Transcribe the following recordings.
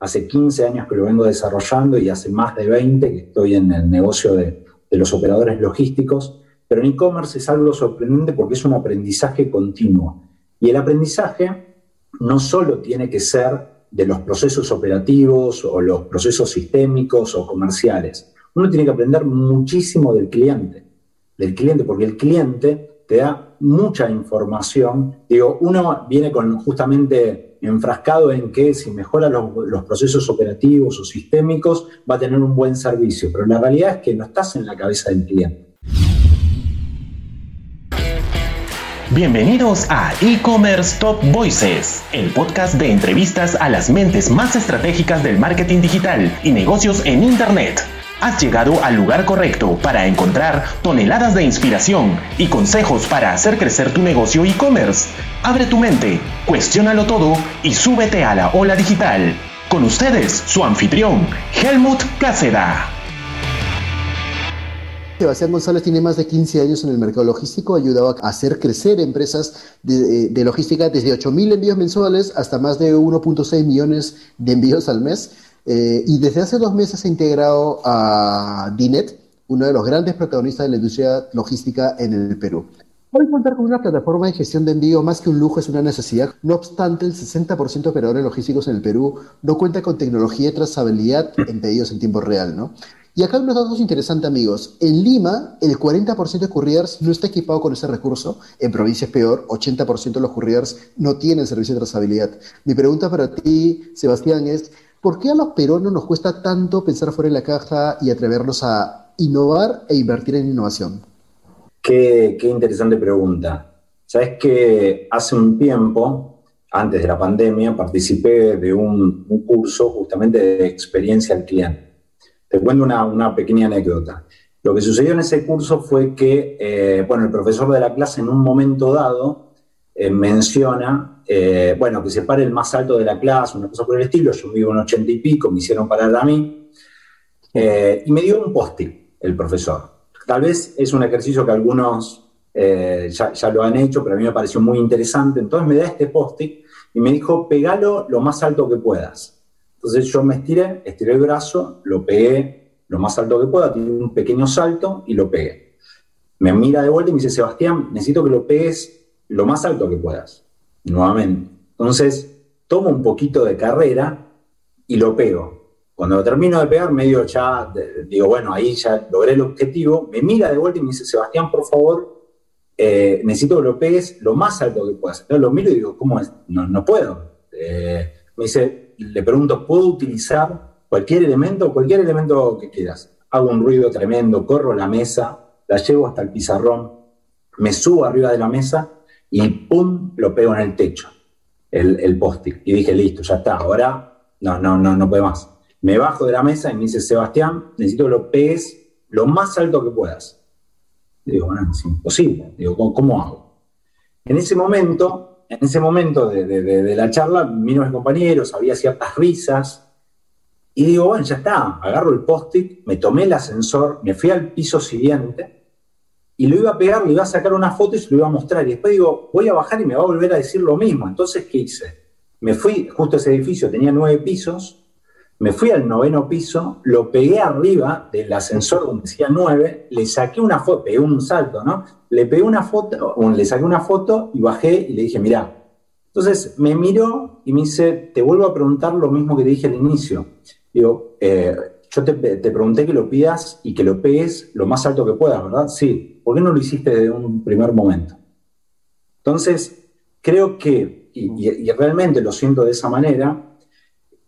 hace 15 años que lo vengo desarrollando y hace más de 20 que estoy en el negocio de, los operadores logísticos, pero en e-commerce es algo sorprendente porque es un aprendizaje continuo. Y el aprendizaje no solo tiene que ser de los procesos operativos o los procesos sistémicos o comerciales. Uno tiene que aprender muchísimo del cliente, del cliente, porque el cliente te da mucha información. Digo, uno viene con justamente enfrascado en que si mejora los, los, procesos operativos o sistémicos va a tener un buen servicio, pero la realidad es que no estás en la cabeza del cliente. Bienvenidos a E-Commerce Top Voices, el podcast de entrevistas a las mentes más estratégicas del marketing digital y negocios en Internet. Has llegado al lugar correcto para encontrar toneladas de inspiración y consejos para hacer crecer tu negocio e-commerce. Abre tu mente, cuestiónalo todo y súbete a la ola digital. Con ustedes, su anfitrión, Helmut Cáceda. Sebastián González tiene más de 15 años en el mercado logístico, ha ayudado a hacer crecer empresas de, de logística desde 8.000 envíos mensuales hasta más de 1.6 millones de envíos al mes. Eh, y desde hace dos meses ha integrado a Dinet, uno de los grandes protagonistas de la industria logística en el Perú. Hoy contar con una plataforma de gestión de envío más que un lujo es una necesidad. No obstante, el 60% de operadores logísticos en el Perú no cuenta con tecnología de trazabilidad en pedidos en tiempo real, ¿no? Y acá hay unos datos interesantes, amigos. En Lima, el 40% de couriers no está equipado con ese recurso. En provincias peor, 80% de los couriers no tienen servicio de trazabilidad. Mi pregunta para ti, Sebastián, es, ¿por qué a los peruanos nos cuesta tanto pensar fuera de la caja y atrevernos a innovar e invertir en innovación? Qué, interesante pregunta. Sabes que hace un tiempo, antes de la pandemia, participé de un, curso justamente de experiencia al cliente te cuento una, una, pequeña anécdota. Lo que sucedió en ese curso fue que, eh, bueno, el profesor de la clase en un momento dado eh, menciona, eh, bueno, que se pare el más alto de la clase, una cosa por el estilo, yo vivo en ochenta y pico, me hicieron parar a mí, y me dio un post-it el profesor. Tal vez es un ejercicio que algunos ya, ya, lo han hecho, pero a mí me pareció muy interesante, entonces me da este post-it y me dijo, pegalo lo más alto que puedas. Entonces yo me estiré, estiré el brazo, lo pegué lo más alto que pueda, tiene un pequeño salto y lo pegué. Me mira de vuelta y me dice, Sebastián, necesito que lo pegues lo más alto que puedas. Nuevamente. Entonces tomo un poquito de carrera y lo pego. Cuando termino de pegar, medio ya, digo, bueno, ahí ya logré el objetivo, me mira de vuelta y me dice, Sebastián, por favor, eh, necesito que lo pegues lo más alto que puedas. Entonces lo miro y digo, ¿cómo es? No, no puedo. Eh, me dice, le pregunto, ¿puedo utilizar cualquier elemento, cualquier elemento que quieras? Hago un ruido tremendo, corro la mesa, la llevo hasta el pizarrón, me subo arriba de la mesa y ¡pum! lo pego en el techo, el, el. Y dije, listo, ya está, ahora no, no, no, no puede más. Me bajo de la mesa y me dice, Sebastián, necesito que lo pegues lo más alto que puedas. Digo, bueno, es imposible. Digo, ¿cómo, cómo hago? En ese momento en ese momento de, la charla, vino mis compañeros, había ciertas risas, y digo, bueno, ya está, agarro el post-it, me tomé el ascensor, me fui al piso siguiente, y lo iba a pegar, le iba a sacar una foto y se lo iba a mostrar. Y después digo, voy a bajar y me va a volver a decir lo mismo. Entonces, ¿qué hice? Me fui, justo ese edificio tenía nueve pisos, me fui al noveno piso, lo pegué arriba del ascensor donde decía nueve, le saqué una foto, pegué un salto, ¿no? Le pegué una foto, le saqué una foto y bajé y le dije, mirá. Entonces me miró y me dice, te vuelvo a preguntar lo mismo que te dije al inicio. Digo, eh, yo te, te, pregunté que lo pidas y que lo pegues lo más alto que puedas, ¿verdad? Sí. ¿Por qué no lo hiciste desde un primer momento? Entonces, creo que, y realmente lo siento de esa manera,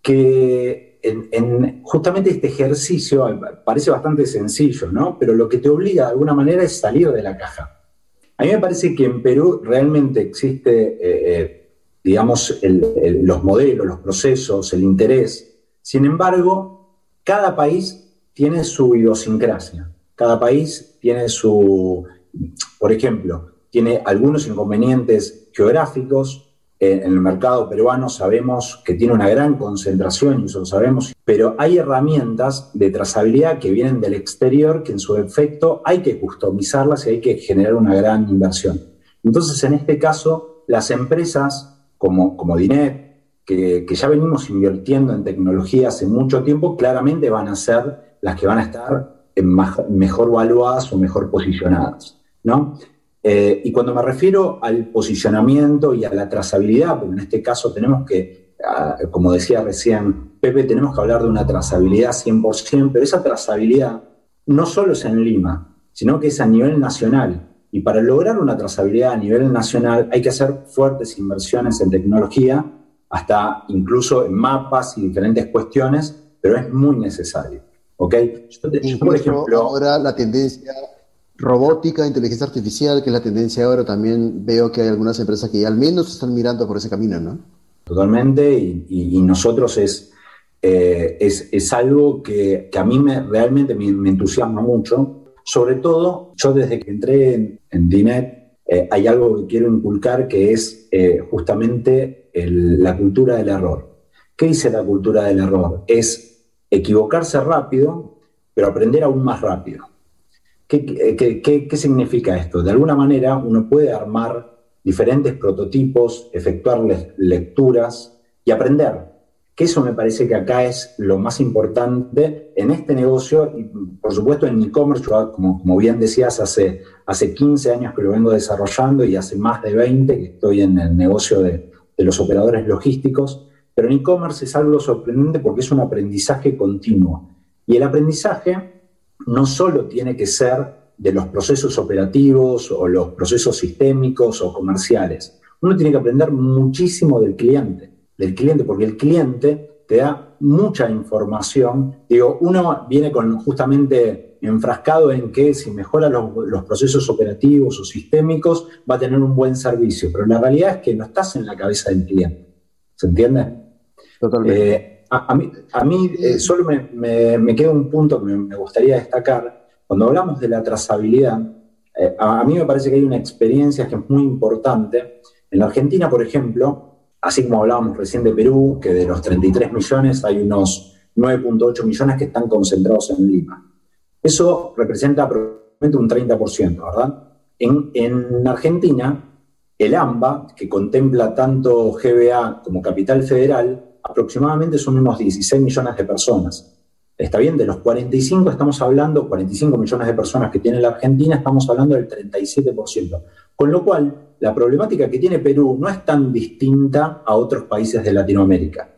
que en, justamente este ejercicio parece bastante sencillo, ¿no? Pero lo que te obliga de alguna manera es salir de la caja. A mí me parece que en Perú realmente existe, eh, eh, digamos, los modelos, los procesos, el interés. Sin embargo, cada país tiene su idiosincrasia. Cada país tiene su, por ejemplo, tiene algunos inconvenientes geográficos, en el mercado peruano sabemos que tiene una gran concentración, y eso lo sabemos, pero hay herramientas de trazabilidad que vienen del exterior que en su efecto hay que customizarlas y hay que generar una gran inversión. Entonces, en este caso, las empresas como, como Dinet, que, ya venimos invirtiendo en tecnología hace mucho tiempo, claramente van a ser las que van a estar mejor evaluadas o mejor posicionadas. ¿no? Eh, y cuando me refiero al posicionamiento y a la trazabilidad, porque en este caso tenemos que, ah, como decía recién Pepe, tenemos que hablar de una trazabilidad 100%, pero esa trazabilidad no solo es en Lima, sino que es a nivel nacional. Y para lograr una trazabilidad a nivel nacional hay que hacer fuertes inversiones en tecnología hasta incluso en mapas y diferentes cuestiones, pero es muy necesario. ¿ok? por ejemplo, ahora la tendencia robótica, inteligencia artificial, que es la tendencia ahora, también veo que hay algunas empresas que al menos están mirando por ese camino, ¿no? Totalmente, y, nosotros es, eh, es, es, algo que, que, a mí me, realmente me, entusiasma mucho. Sobre todo, yo desde que entré en, en DINET, eh, hay algo que quiero inculcar que es eh, justamente la cultura del error. ¿Qué dice la cultura del error? Es equivocarse rápido, pero aprender aún más rápido. ¿Qué, significa esto? De alguna manera uno puede armar diferentes prototipos, efectuar lecturas y aprender. Que eso me parece que acá es lo más importante en este negocio y por supuesto en e-commerce, como, como bien decías, hace, hace 15 años que lo vengo desarrollando y hace más de 20 que estoy en el negocio de, de los operadores logísticos, pero en e-commerce es algo sorprendente porque es un aprendizaje continuo. Y el aprendizaje no solo tiene que ser de los procesos operativos o los procesos sistémicos o comerciales. Uno tiene que aprender muchísimo del cliente, del cliente, porque el cliente te da mucha información. Digo, uno viene con justamente enfrascado en que si mejora los, procesos operativos o sistémicos va a tener un buen servicio, pero la realidad es que no estás en la cabeza del cliente. ¿Se entiende? Totalmente. Eh, a, mí, eh, solo me, queda un punto que me, gustaría destacar. Cuando hablamos de la trazabilidad, eh, a, mí me parece que hay una experiencia que es muy importante. En la Argentina, por ejemplo, así como hablábamos recién de Perú, que de los 33 millones hay unos 9.8 millones que están concentrados en Lima. Eso representa aproximadamente un 30%, ¿verdad? En, en Argentina, el AMBA, que contempla tanto GBA como Capital Federal, aproximadamente son unos 16 millones de personas. Está bien, de los 45 estamos hablando, 45 millones de personas que tiene la Argentina, estamos hablando del 37%. Con lo cual, la problemática que tiene Perú no es tan distinta a otros países de Latinoamérica.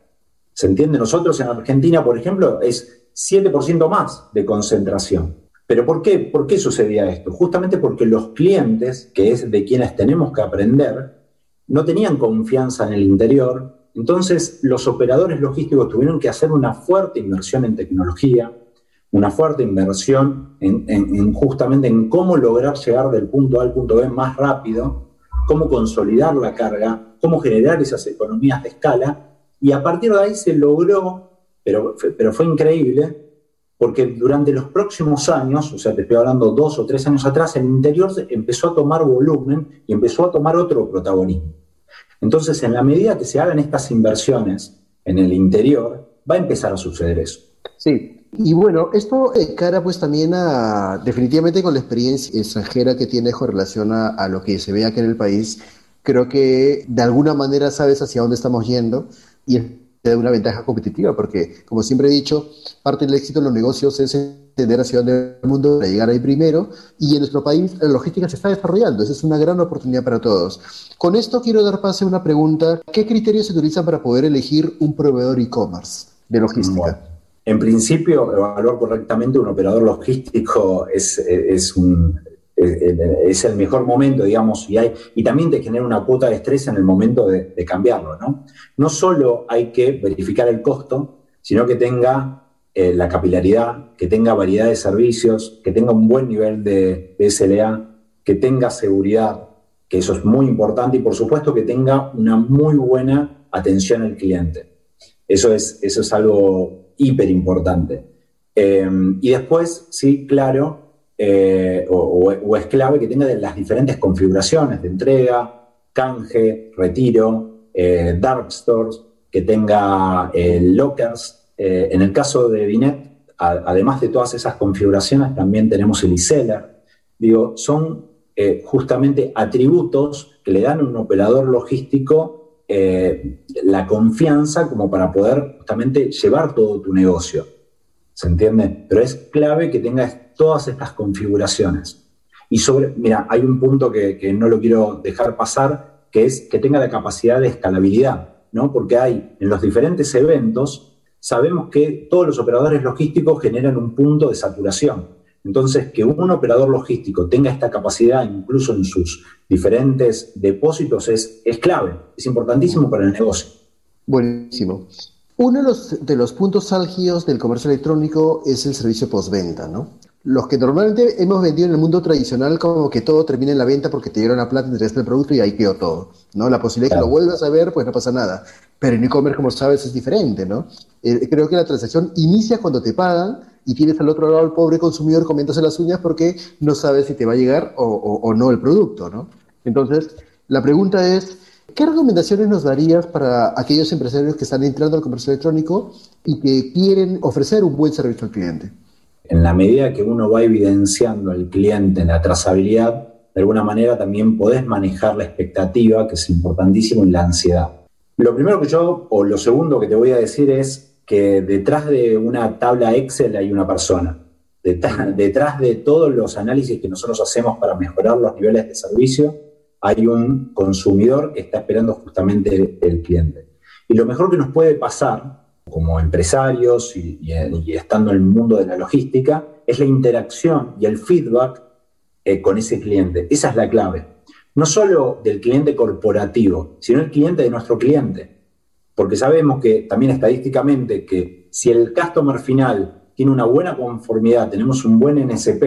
¿Se entiende? Nosotros en Argentina, por ejemplo, es 7% más de concentración. ¿Pero por qué? ¿Por qué sucedía esto? Justamente porque los clientes, que es de quienes tenemos que aprender, no tenían confianza en el interior, entonces los operadores logísticos tuvieron que hacer una fuerte inversión en tecnología, una fuerte inversión en, justamente en cómo lograr llegar del punto A al punto B más rápido, cómo consolidar la carga, cómo generar esas economías de escala, y a partir de ahí se logró pero, pero fue increíble porque durante los próximos años, o sea, te estoy hablando dos o tres años atrás, el interior empezó a tomar volumen y empezó a tomar otro protagonismo. Entonces, en la medida que se hagan estas inversiones en el interior, va a empezar a suceder eso. Sí, y bueno, esto cara pues también a, definitivamente con la experiencia extranjera que tiene con relación a, lo que se ve aquí en el país, creo que de alguna manera sabes hacia dónde estamos yendo y te una ventaja competitiva, porque como siempre he dicho, parte del éxito en los negocios es entender hacia dónde el mundo para llegar ahí primero, y en nuestro país la logística se está desarrollando, esa es una gran oportunidad para todos. Con esto quiero dar paso a una pregunta, ¿qué criterios se utilizan para poder elegir un proveedor e-commerce de logística? en principio, evaluar correctamente un operador logístico es, es un, es el mejor momento, digamos, y, hay, y también te genera una cuota de estrés en el momento de, cambiarlo, ¿no? No solo hay que verificar el costo, sino que tenga eh, la capilaridad, que tenga variedad de servicios, que tenga un buen nivel de, SLA, que tenga seguridad, que eso es muy importante, y por supuesto que tenga una muy buena atención al cliente. Eso es, eso es algo hiper importante. Eh, y después, sí, claro, eh, o, es clave que tenga las diferentes configuraciones de entrega, canje, retiro, eh, dark stores, que tenga eh, lockers. en el caso de Binet, además de todas esas configuraciones, también tenemos el e-seller. Digo, son justamente atributos que le dan a un operador logístico eh, la confianza como para poder justamente llevar todo tu negocio. ¿Se entiende? Pero es clave que tengas todas estas configuraciones. Y sobre, mira, hay un punto que, que no lo quiero dejar pasar, que es que tenga la capacidad de escalabilidad, ¿no? Porque hay en los diferentes eventos, sabemos que todos los operadores logísticos generan un punto de saturación. Entonces, que un operador logístico tenga esta capacidad incluso en sus diferentes depósitos es, es clave, es importantísimo para el negocio. Buenísimo. Uno de los, de los puntos álgidos del comercio electrónico es el servicio postventa, ¿no? Los que normalmente hemos vendido en el mundo tradicional como que todo termina en la venta porque te dieron la plata, te el producto y ahí quedó todo, ¿no? La posibilidad de que lo vuelvas a ver, pues no pasa nada. Pero en e-commerce, como sabes, es diferente, ¿no? Eh, creo que la transacción inicia cuando te pagan y tienes al otro lado al pobre consumidor comiéndose las uñas porque no sabes si te va a llegar o, no el producto, ¿no? Entonces, la pregunta es, ¿qué recomendaciones nos darías para aquellos empresarios que están entrando al comercio electrónico y que quieren ofrecer un buen servicio al cliente? En la medida que uno va evidenciando al cliente en la trazabilidad, de alguna manera también podés manejar la expectativa, que es importantísimo, y la ansiedad. Lo primero que yo, o lo segundo que te voy a decir es, que detrás de una tabla Excel hay una persona. Detrás, de todos los análisis que nosotros hacemos para mejorar los niveles de servicio, hay un consumidor que está esperando justamente el, cliente. Y lo mejor que nos puede pasar como empresarios y, estando en el mundo de la logística es la interacción y el feedback eh, con ese cliente. Esa es la clave. No solo del cliente corporativo, sino el cliente de nuestro cliente porque sabemos que también estadísticamente que si el customer final tiene una buena conformidad, tenemos un buen NSP,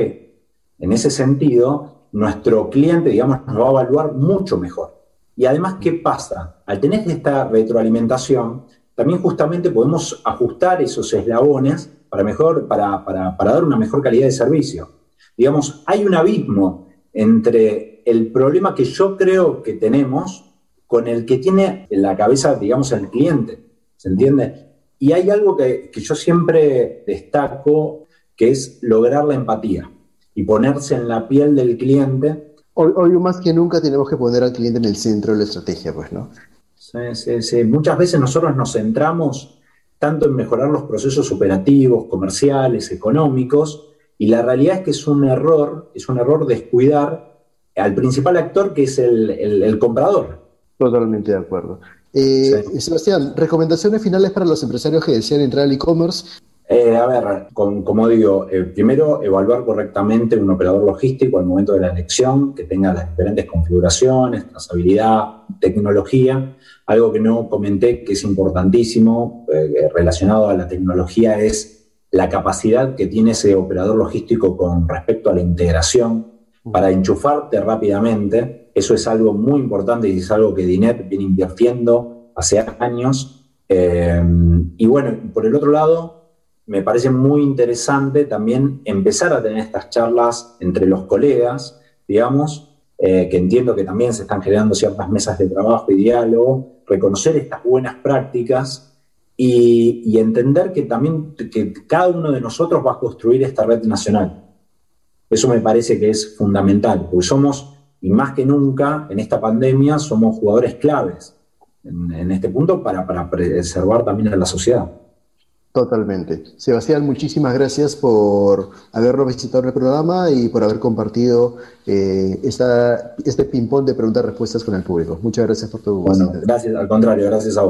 en ese sentido, nuestro cliente, digamos, nos va a evaluar mucho mejor. Y además, ¿qué pasa? Al tener esta retroalimentación, también justamente podemos ajustar esos eslabones para, para dar una mejor calidad de servicio. Digamos, hay un abismo entre el problema que yo creo que tenemos con el que tiene en la cabeza, digamos, el cliente. ¿Se entiende? Y hay algo que, yo siempre destaco, que es lograr la empatía y ponerse en la piel del cliente. Hoy, hoy más que nunca tenemos que poner al cliente en el centro de la estrategia, pues, ¿no? Sí, sí, sí. Muchas veces nosotros nos centramos tanto en mejorar los procesos operativos, comerciales, económicos, y la realidad es que es un error, es un error descuidar al principal actor que es el comprador. Totalmente de acuerdo. Eh, Sebastián, recomendaciones finales para los empresarios que desean entrar al e-commerce. Eh, a ver, como digo, eh, primero evaluar correctamente un operador logístico al momento de la elección, que tenga las diferentes configuraciones, trazabilidad, tecnología. Algo que no comenté que es importantísimo relacionado a la tecnología es la capacidad que tiene ese operador logístico con respecto a la integración para enchufarte rápidamente eso es algo muy importante y es algo que Dinet viene invirtiendo hace años. Eh, y bueno, por el otro lado, me parece muy interesante también empezar a tener estas charlas entre los colegas, digamos, eh, que entiendo que también se están generando ciertas mesas de trabajo y diálogo, reconocer estas buenas prácticas y, entender que también que cada uno de nosotros va a construir esta red nacional. Eso me parece que es fundamental, porque somos y más que nunca en esta pandemia somos jugadores claves en, este punto para, preservar también a la sociedad. Totalmente. Sebastián, muchísimas gracias por habernos visitado en el programa y por haber compartido eh, esta, este ping-pong de preguntas-respuestas con el público. Muchas gracias por tu Bueno, gracias, al contrario, gracias a vos.